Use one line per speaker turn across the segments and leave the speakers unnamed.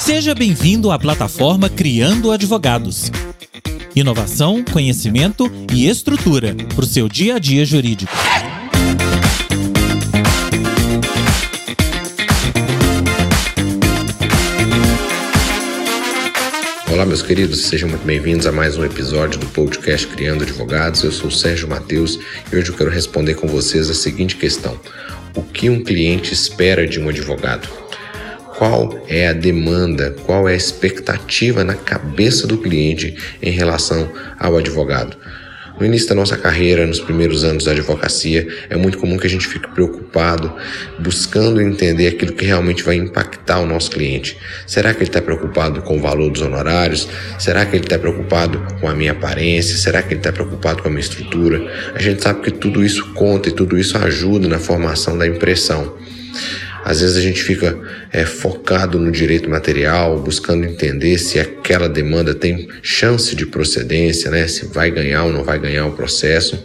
Seja bem-vindo à plataforma Criando Advogados. Inovação, conhecimento e estrutura para o seu dia a dia jurídico.
Olá, meus queridos, sejam muito bem-vindos a mais um episódio do podcast Criando Advogados. Eu sou o Sérgio Matheus e hoje eu quero responder com vocês a seguinte questão: O que um cliente espera de um advogado? Qual é a demanda, qual é a expectativa na cabeça do cliente em relação ao advogado? No início da nossa carreira, nos primeiros anos da advocacia, é muito comum que a gente fique preocupado, buscando entender aquilo que realmente vai impactar o nosso cliente. Será que ele está preocupado com o valor dos honorários? Será que ele está preocupado com a minha aparência? Será que ele está preocupado com a minha estrutura? A gente sabe que tudo isso conta e tudo isso ajuda na formação da impressão. Às vezes a gente fica é, focado no direito material, buscando entender se aquela demanda tem chance de procedência, né? se vai ganhar ou não vai ganhar o processo.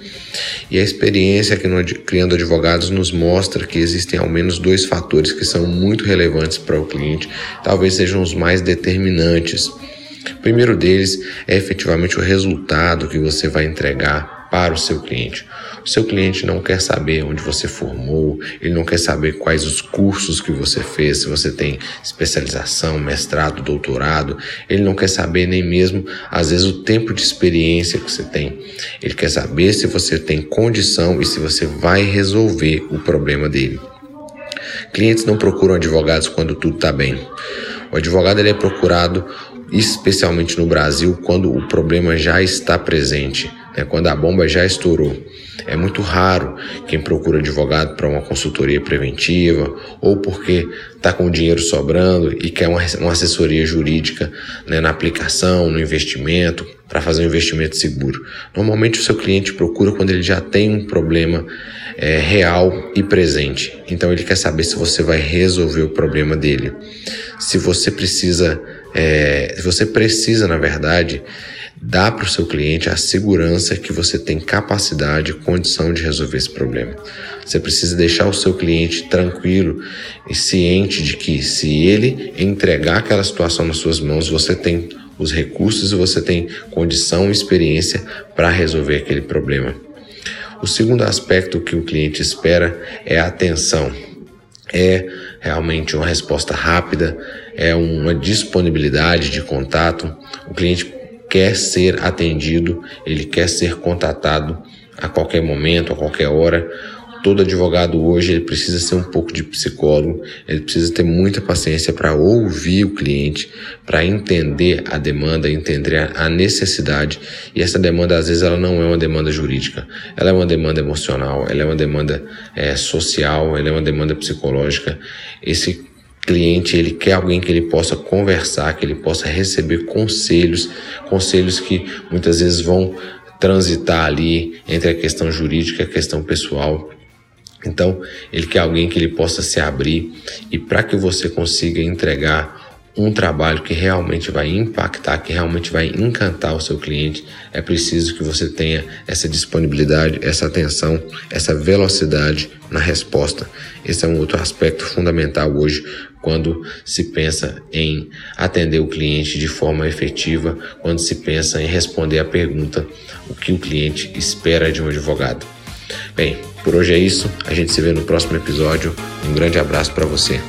E a experiência que no Criando Advogados nos mostra que existem ao menos dois fatores que são muito relevantes para o cliente, talvez sejam os mais determinantes. O primeiro deles é efetivamente o resultado que você vai entregar para o seu cliente. O seu cliente não quer saber onde você formou, ele não quer saber quais os cursos que você fez, se você tem especialização, mestrado, doutorado, ele não quer saber nem mesmo, às vezes, o tempo de experiência que você tem. Ele quer saber se você tem condição e se você vai resolver o problema dele. Clientes não procuram advogados quando tudo está bem. O advogado ele é procurado especialmente no Brasil quando o problema já está presente né, quando a bomba já estourou. É muito raro quem procura advogado para uma consultoria preventiva ou porque está com dinheiro sobrando e quer uma, uma assessoria jurídica né, na aplicação, no investimento, para fazer um investimento seguro. Normalmente o seu cliente procura quando ele já tem um problema é, real e presente. Então ele quer saber se você vai resolver o problema dele. Se você precisa, é, se você precisa, na verdade, Dá para o seu cliente a segurança que você tem capacidade e condição de resolver esse problema. Você precisa deixar o seu cliente tranquilo e ciente de que se ele entregar aquela situação nas suas mãos, você tem os recursos e você tem condição e experiência para resolver aquele problema. O segundo aspecto que o cliente espera é a atenção. É realmente uma resposta rápida, é uma disponibilidade de contato. O cliente quer ser atendido, ele quer ser contatado a qualquer momento, a qualquer hora. Todo advogado hoje ele precisa ser um pouco de psicólogo, ele precisa ter muita paciência para ouvir o cliente, para entender a demanda, entender a necessidade. E essa demanda às vezes ela não é uma demanda jurídica, ela é uma demanda emocional, ela é uma demanda é, social, ela é uma demanda psicológica. Esse cliente ele quer alguém que ele possa conversar, que ele possa receber conselhos, conselhos que muitas vezes vão transitar ali entre a questão jurídica e a questão pessoal. Então, ele quer alguém que ele possa se abrir e para que você consiga entregar um trabalho que realmente vai impactar, que realmente vai encantar o seu cliente, é preciso que você tenha essa disponibilidade, essa atenção, essa velocidade na resposta. Esse é um outro aspecto fundamental hoje quando se pensa em atender o cliente de forma efetiva, quando se pensa em responder a pergunta o que o cliente espera de um advogado. Bem, por hoje é isso. A gente se vê no próximo episódio. Um grande abraço para você.